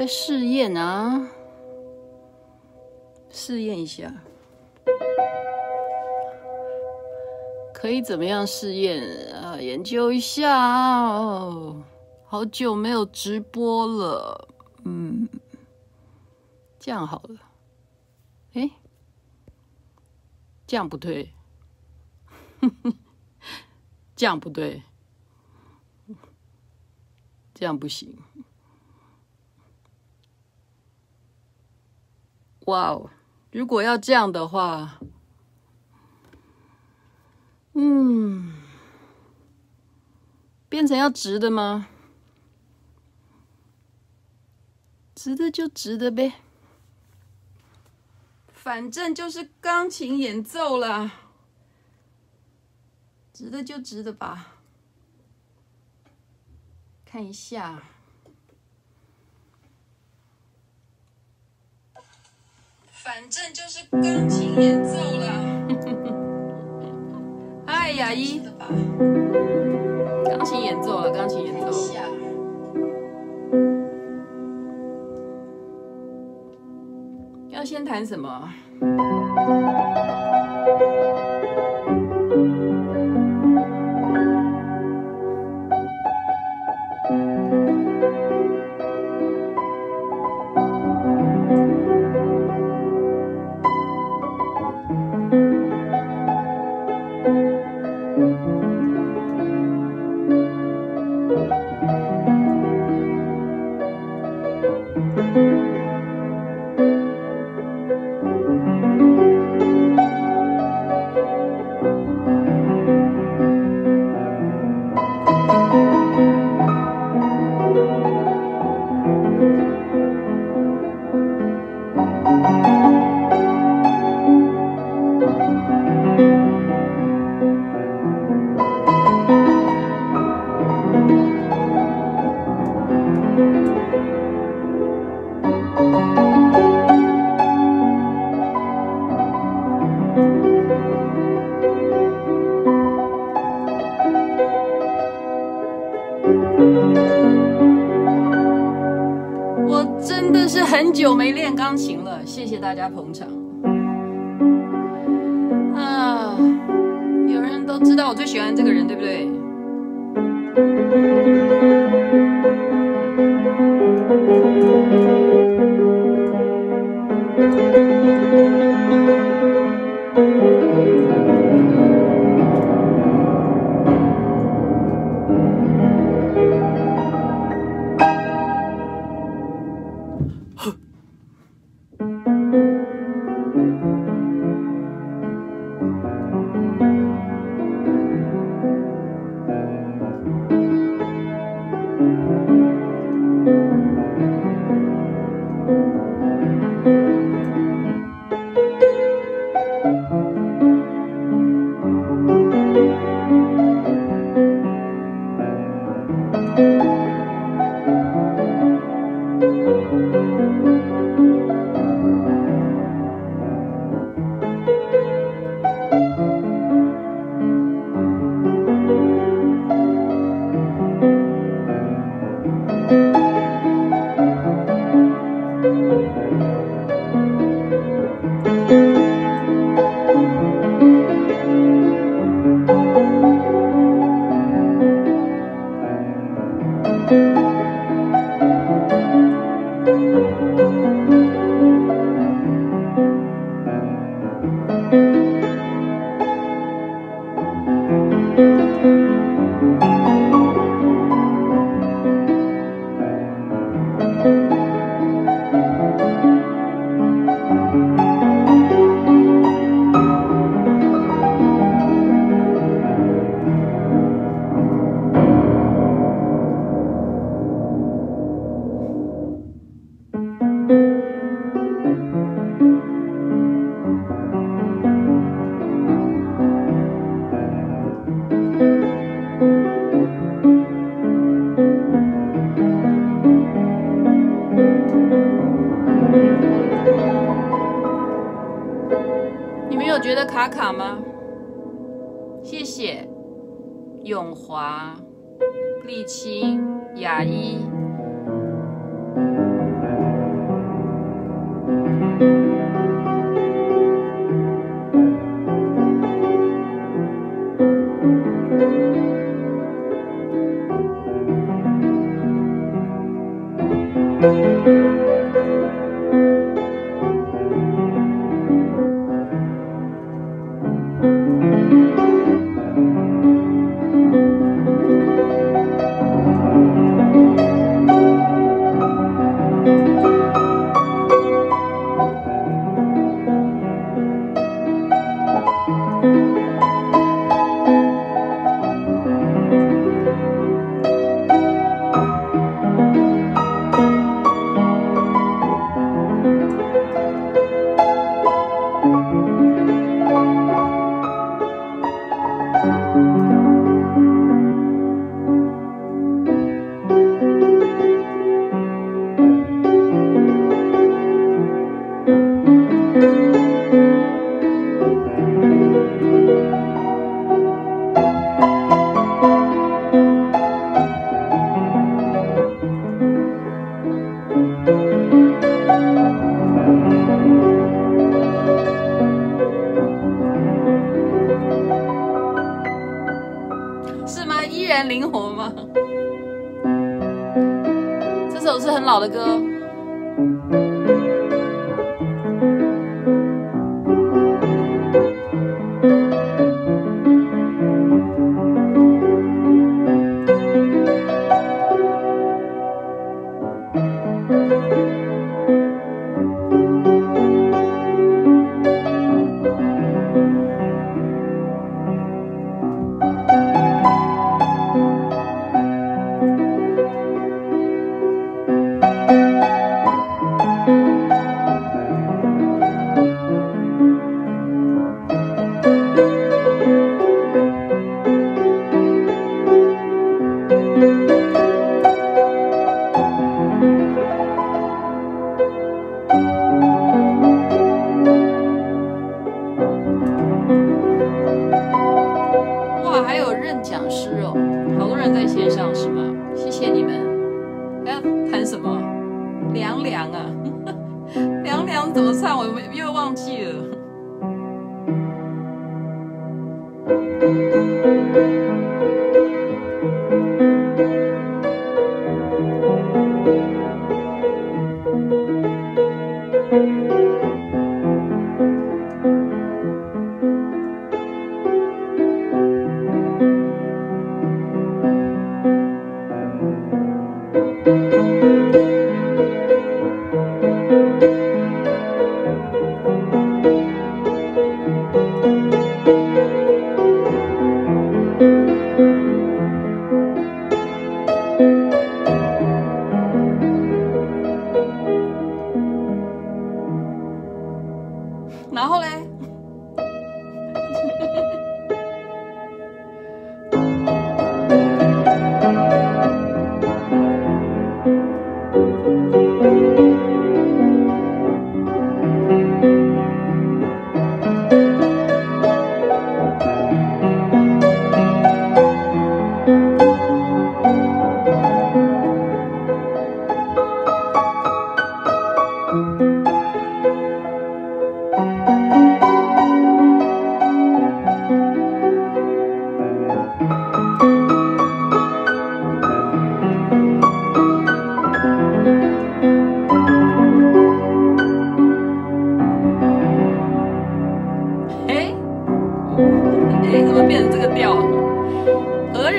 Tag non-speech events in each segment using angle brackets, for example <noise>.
在试验啊，试验一下，可以怎么样试验啊？研究一下哦。好久没有直播了，嗯，这样好了。诶，这样不对，<laughs> 这样不对，这样不行。哇哦！如果要这样的话，嗯，变成要直的吗？直的就直的呗，反正就是钢琴演奏了，直的就直的吧。看一下。反正就是钢琴演奏了。<laughs> 嗨，雅一，钢琴演奏了，钢琴演奏。要先弹什么？很久没练钢琴了谢谢大家捧场。啊有人都知道我最喜欢这个人对不对？Música 依然灵活吗？这首是很老的歌。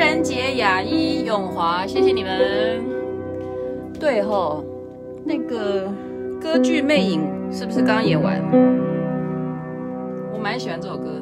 人节雅一永华，谢谢你们。对吼，那个歌剧魅影是不是刚演完？我蛮喜欢这首歌。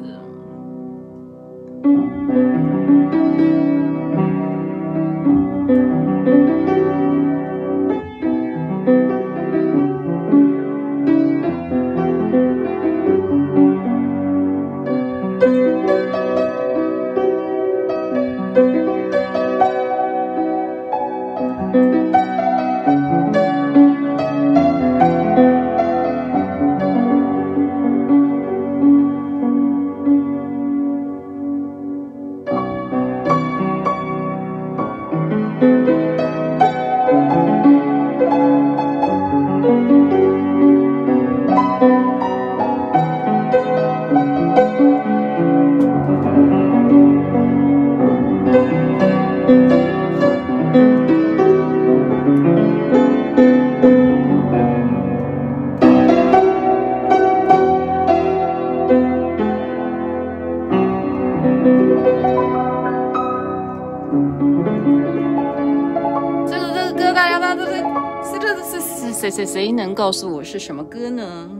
谁谁能告诉我是什么歌呢？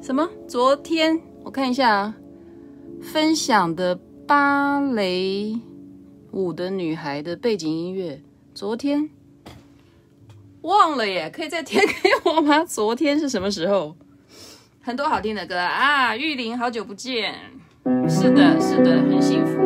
什么？昨天我看一下，分享的芭蕾舞的女孩的背景音乐。昨天忘了耶，可以再贴给我吗？昨天是什么时候？很多好听的歌啊！玉林，好久不见。是的，是的，很幸福。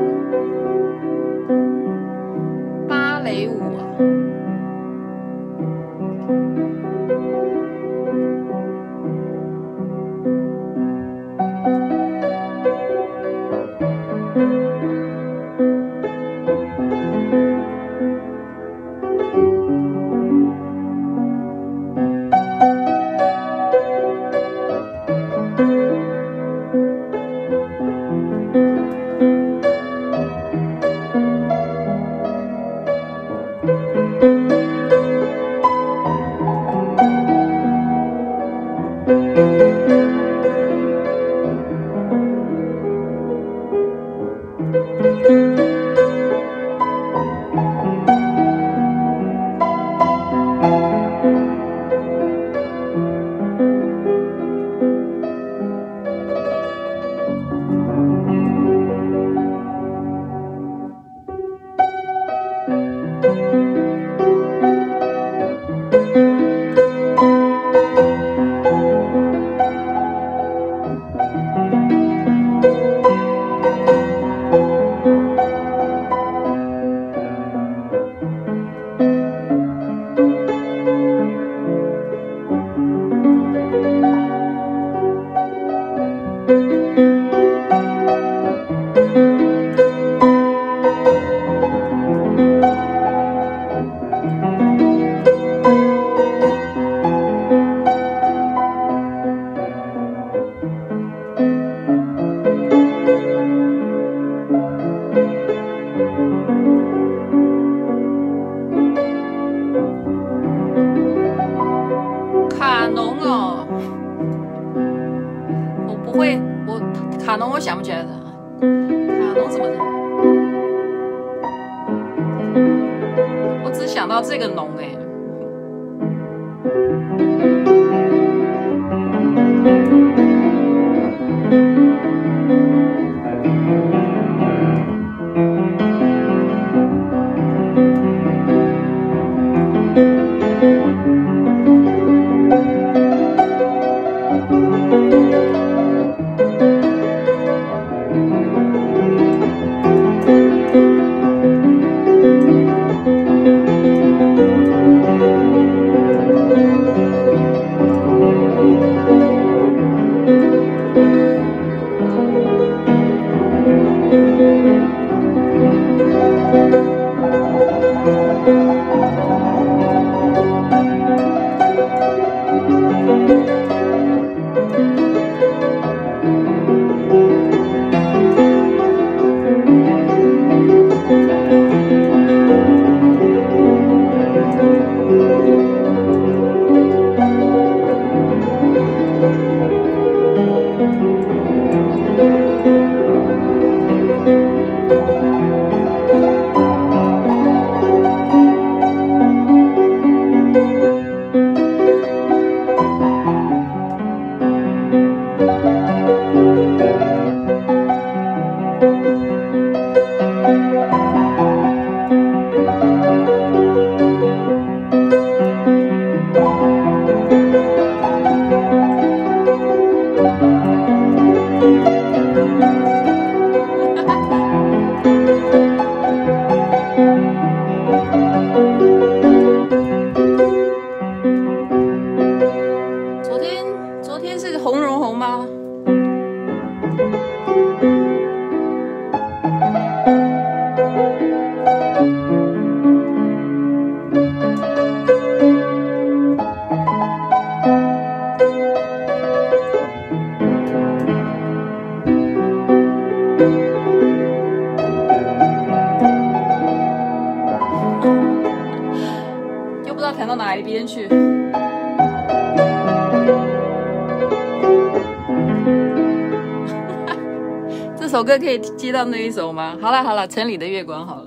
以接到那一首吗？好了好了，城里的月光好了。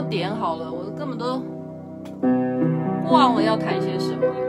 点好了我根本都忘了要谈些什么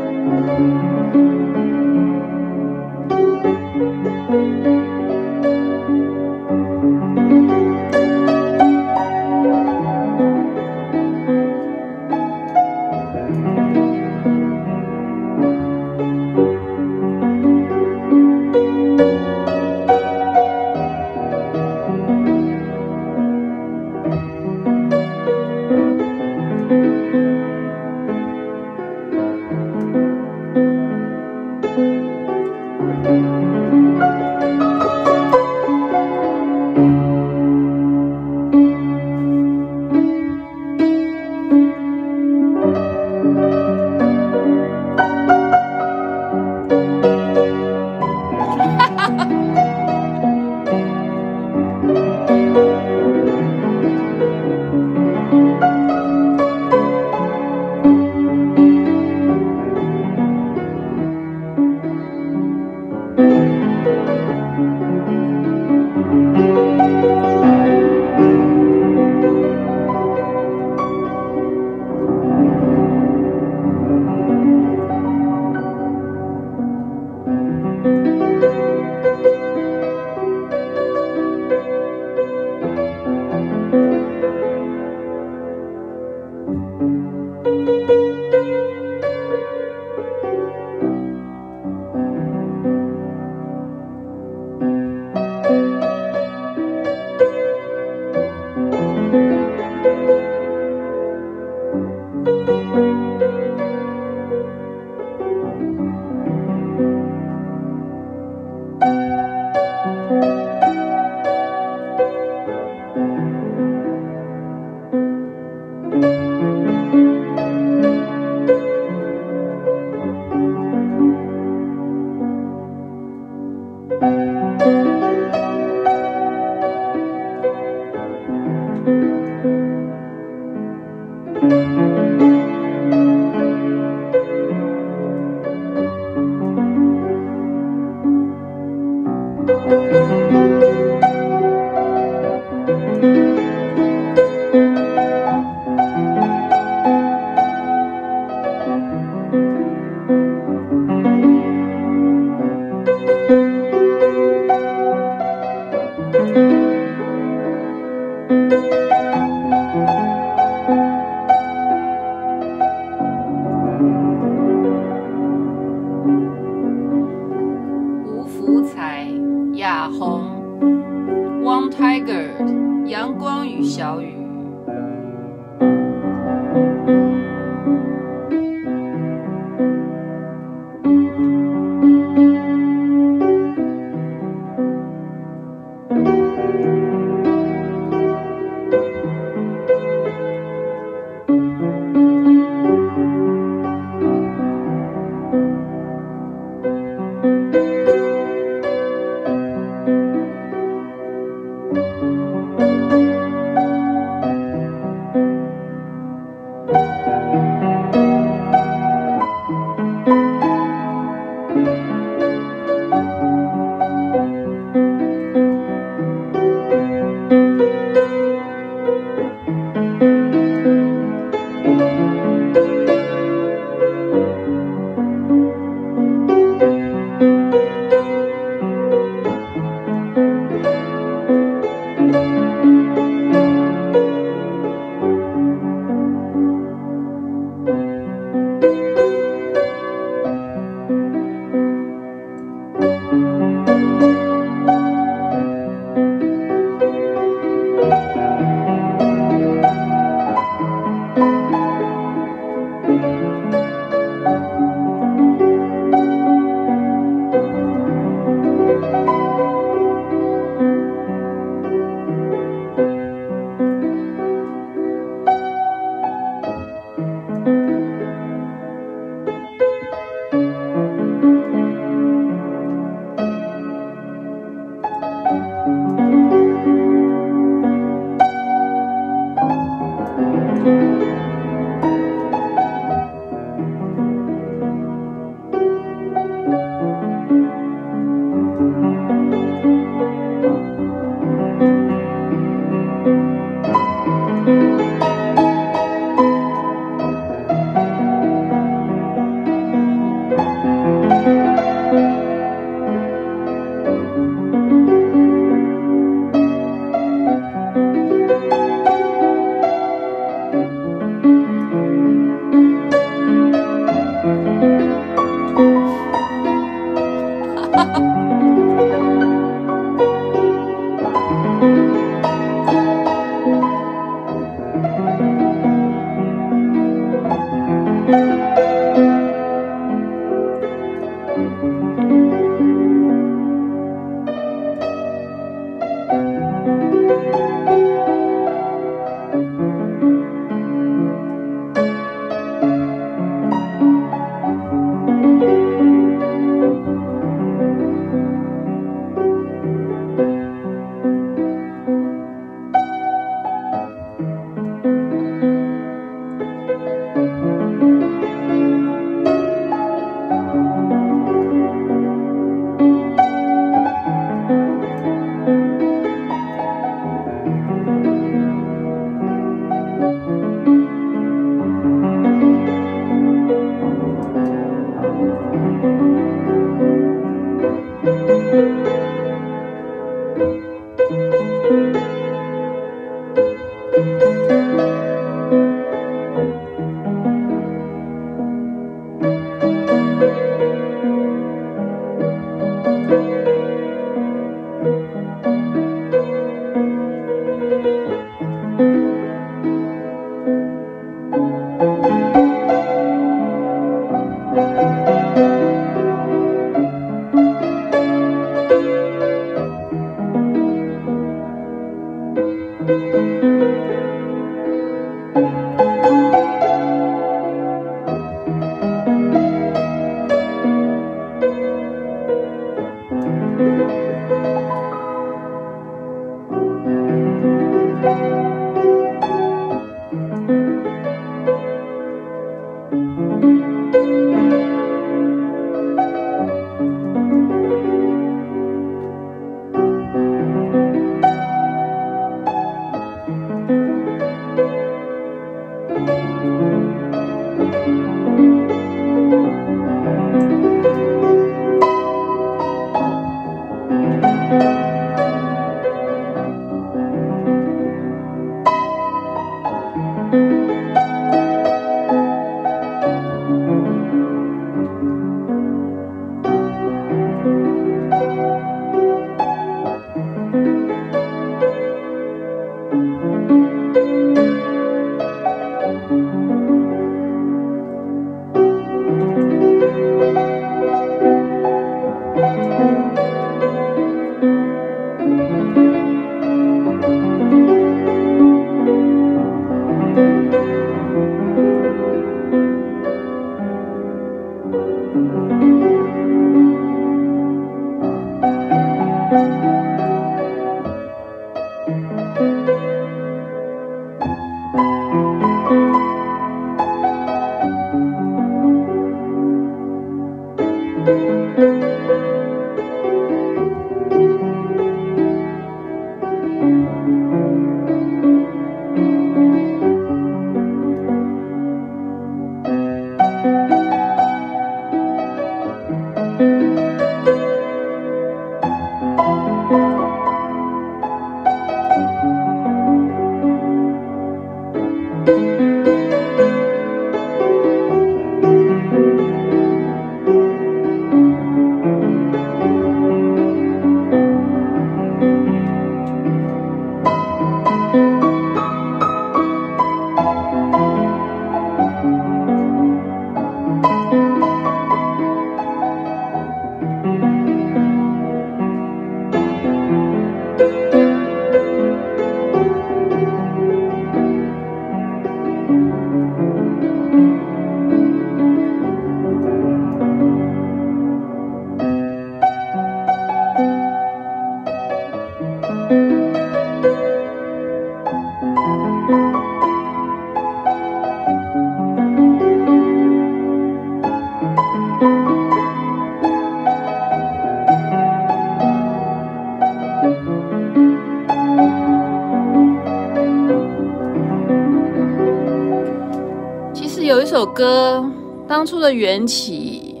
这首歌当初的缘起，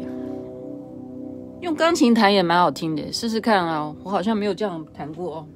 用钢琴弹也蛮好听的，试试看啊！我好像没有这样弹过哦。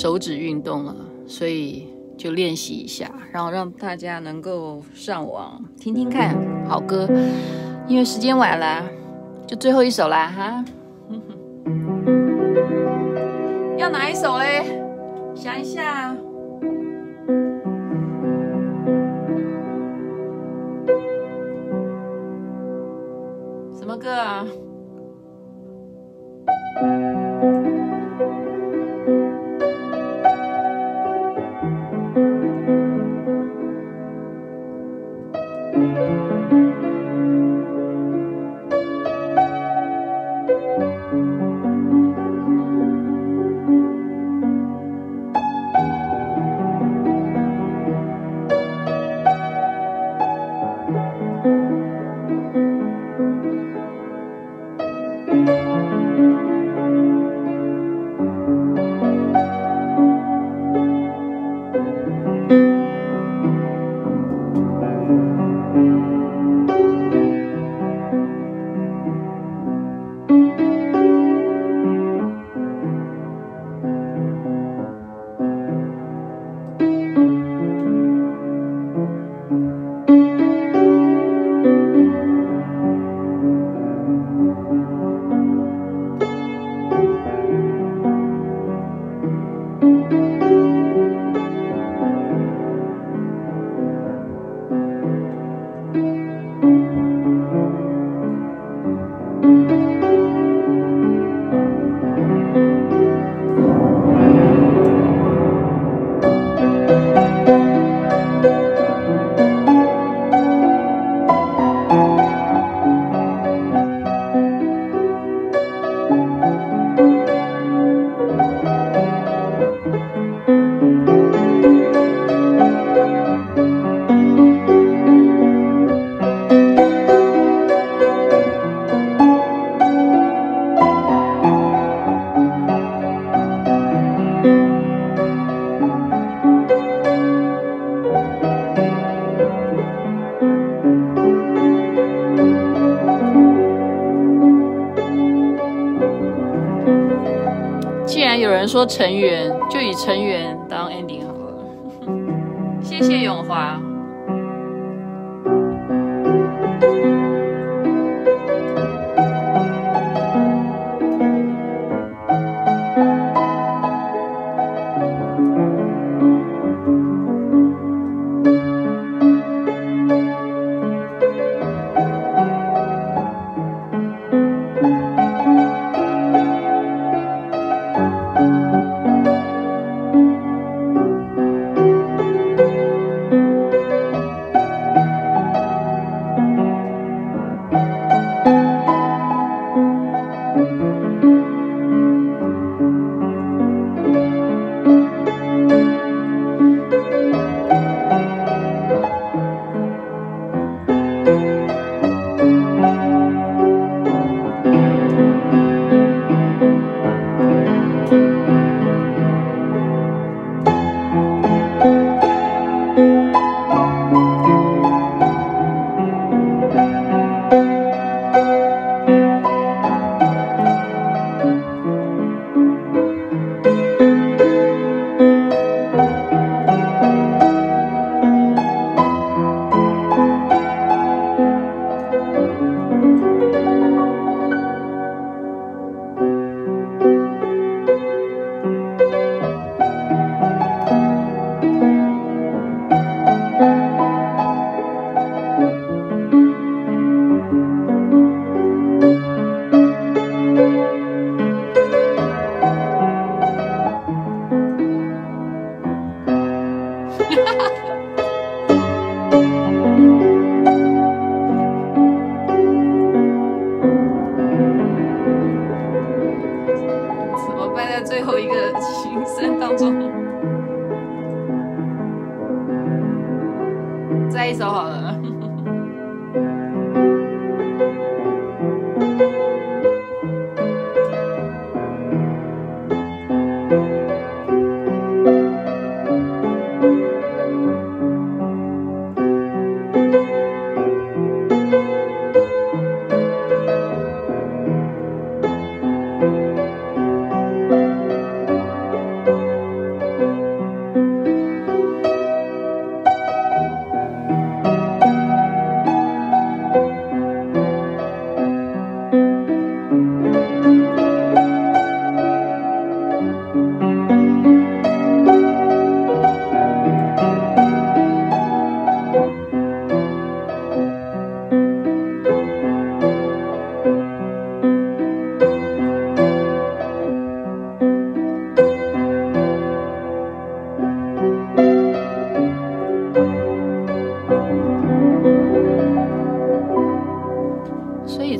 手指运动了，所以就练习一下，然后让大家能够上网听听看好歌。因为时间晚了，就最后一首啦，哈。<laughs> 要哪一首嘞？想一下。什么歌啊？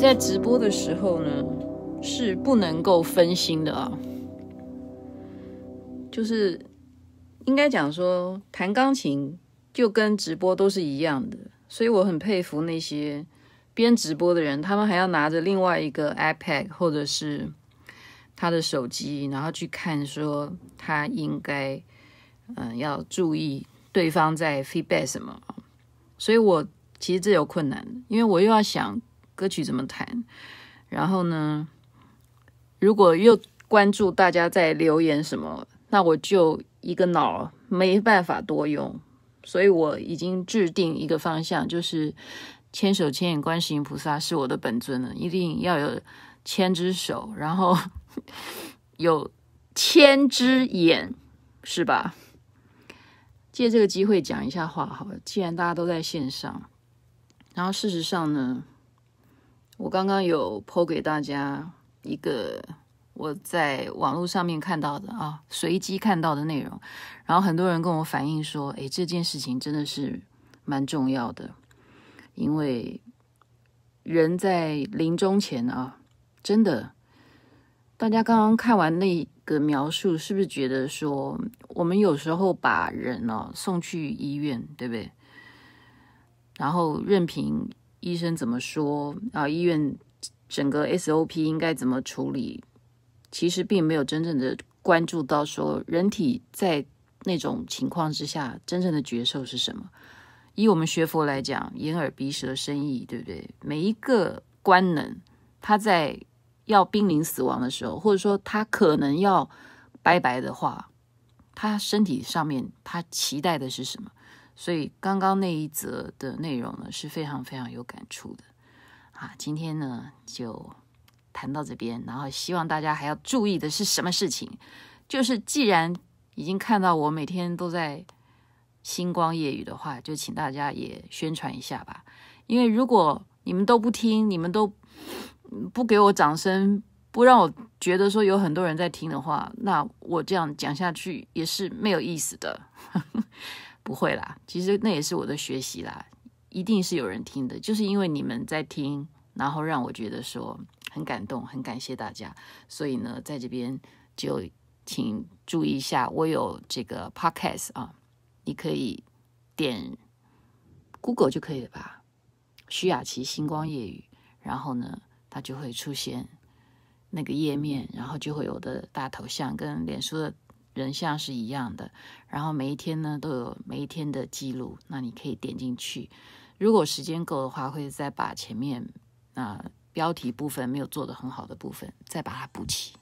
在直播的时候呢，是不能够分心的啊。就是应该讲说，弹钢琴就跟直播都是一样的，所以我很佩服那些边直播的人，他们还要拿着另外一个 iPad 或者是他的手机，然后去看说他应该嗯要注意对方在 feedback 什么。所以我其实这有困难，因为我又要想歌曲怎么弹。然后呢，如果又关注大家在留言什么，那我就一个脑没办法多用，所以我已经制定一个方向，就是千手千眼观世音菩萨是我的本尊了，一定要有千只手，然后 <laughs> 有千只眼，是吧？借这个机会讲一下话好了，既然大家都在线上，然后事实上呢。我刚刚有 po 给大家一个我在网络上面看到的啊，随机看到的内容，然后很多人跟我反映说，诶，这件事情真的是蛮重要的，因为人在临终前啊，真的，大家刚刚看完那个描述，是不是觉得说，我们有时候把人哦送去医院，对不对？然后任凭。医生怎么说啊？医院整个 SOP 应该怎么处理？其实并没有真正的关注到说人体在那种情况之下真正的觉受是什么。以我们学佛来讲，眼耳鼻舌身意，对不对？每一个官能，它在要濒临死亡的时候，或者说他可能要拜拜的话，他身体上面他期待的是什么？所以刚刚那一则的内容呢，是非常非常有感触的啊。今天呢就谈到这边，然后希望大家还要注意的是什么事情？就是既然已经看到我每天都在星光夜语的话，就请大家也宣传一下吧。因为如果你们都不听，你们都不给我掌声，不让我觉得说有很多人在听的话，那我这样讲下去也是没有意思的。不会啦，其实那也是我的学习啦，一定是有人听的，就是因为你们在听，然后让我觉得说很感动，很感谢大家，所以呢，在这边就请注意一下，我有这个 podcast 啊，你可以点 Google 就可以了吧，徐雅琪星光夜语，然后呢，它就会出现那个页面，然后就会有的大头像跟脸书的。人像是一样的，然后每一天呢都有每一天的记录，那你可以点进去。如果时间够的话，会再把前面啊、标题部分没有做得很好的部分再把它补齐，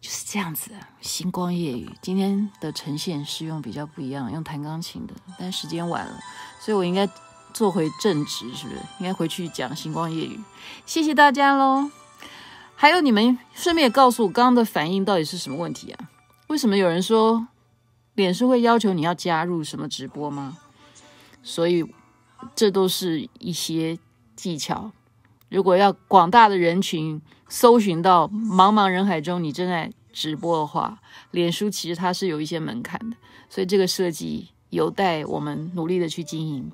就是这样子。星光夜语今天的呈现是用比较不一样，用弹钢琴的，但时间晚了，所以我应该做回正职，是不是？应该回去讲星光夜语。谢谢大家喽。还有你们顺便告诉我，刚刚的反应到底是什么问题啊？为什么有人说脸书会要求你要加入什么直播吗？所以这都是一些技巧。如果要广大的人群搜寻到茫茫人海中你正在直播的话，脸书其实它是有一些门槛的，所以这个设计有待我们努力的去经营。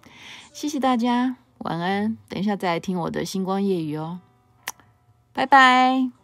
谢谢大家，晚安。等一下再来听我的星光夜语哦，拜拜。